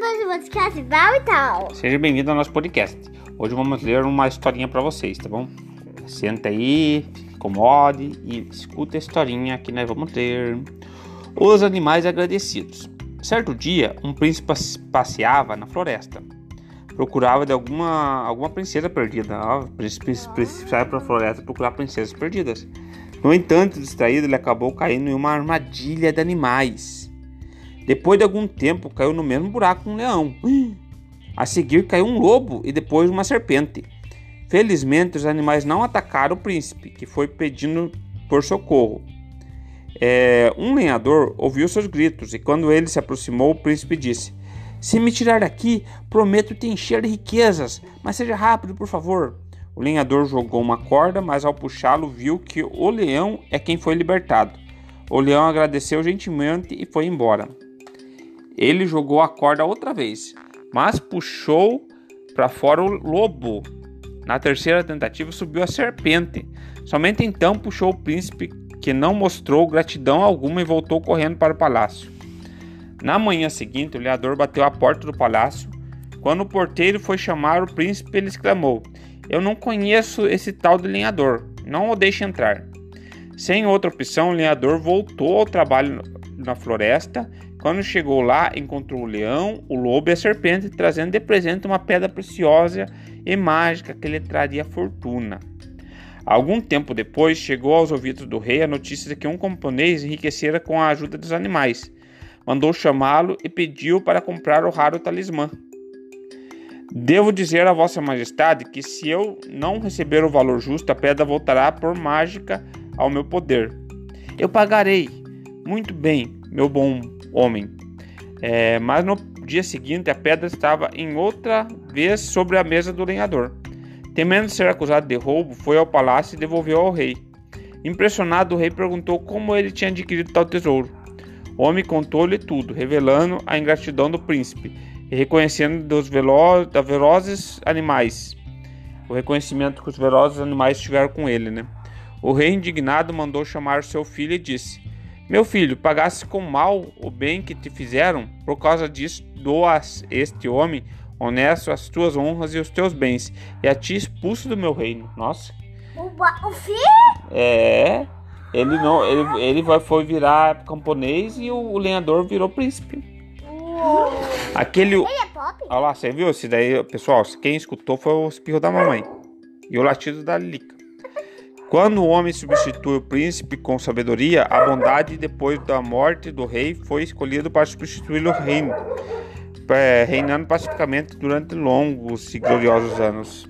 podcast e tal. Seja bem-vindo ao nosso podcast. Hoje vamos ler uma historinha para vocês, tá bom? Senta aí, acomode e escuta a historinha que nós vamos ler. Os animais agradecidos. Certo dia, um príncipe passeava na floresta. Procurava de alguma, alguma princesa perdida. O príncipe, príncipe sai para a floresta procurar princesas perdidas. No entanto, distraído, ele acabou caindo em uma armadilha de animais. Depois de algum tempo, caiu no mesmo buraco um leão. A seguir, caiu um lobo e depois uma serpente. Felizmente, os animais não atacaram o príncipe, que foi pedindo por socorro. É, um lenhador ouviu seus gritos e, quando ele se aproximou, o príncipe disse: Se me tirar daqui, prometo te encher de riquezas, mas seja rápido, por favor. O lenhador jogou uma corda, mas ao puxá-lo, viu que o leão é quem foi libertado. O leão agradeceu gentilmente e foi embora. Ele jogou a corda outra vez, mas puxou para fora o lobo. Na terceira tentativa subiu a serpente. Somente então puxou o príncipe, que não mostrou gratidão alguma e voltou correndo para o palácio. Na manhã seguinte, o leador bateu à porta do palácio. Quando o porteiro foi chamar o príncipe, ele exclamou: Eu não conheço esse tal de lenhador, não o deixe entrar. Sem outra opção, o lenhador voltou ao trabalho na floresta quando chegou lá, encontrou o leão, o lobo e a serpente, trazendo de presente uma pedra preciosa e mágica que lhe traria fortuna. Algum tempo depois, chegou aos ouvidos do rei a notícia de que um camponês enriquecera com a ajuda dos animais. Mandou chamá-lo e pediu para comprar o raro talismã. Devo dizer a Vossa Majestade que, se eu não receber o valor justo, a pedra voltará por mágica ao meu poder. Eu pagarei. Muito bem, meu bom homem. É, mas no dia seguinte a pedra estava em outra vez sobre a mesa do lenhador. Temendo ser acusado de roubo, foi ao palácio e devolveu ao rei. Impressionado, o rei perguntou como ele tinha adquirido tal tesouro. O homem contou-lhe tudo, revelando a ingratidão do príncipe e reconhecendo dos da velozes animais. O reconhecimento que os velozes animais tiveram com ele, né? O rei indignado mandou chamar seu filho e disse: meu filho, pagasse com mal o bem que te fizeram, por causa disso doas este homem honesto as tuas honras e os teus bens, e a ti expulso do meu reino. Nossa. O, o filho? É. Ele não, ele, ele vai, foi virar camponês e o, o lenhador virou príncipe. Uou. Aquele. Ele é pop? Olha lá, você viu? Esse daí, pessoal, quem escutou foi o espirro da mamãe e o latido da Lica. Quando o homem substitui o príncipe com sabedoria, a bondade depois da morte do rei foi escolhido para substituir o reino, é, reinando pacificamente durante longos e gloriosos anos.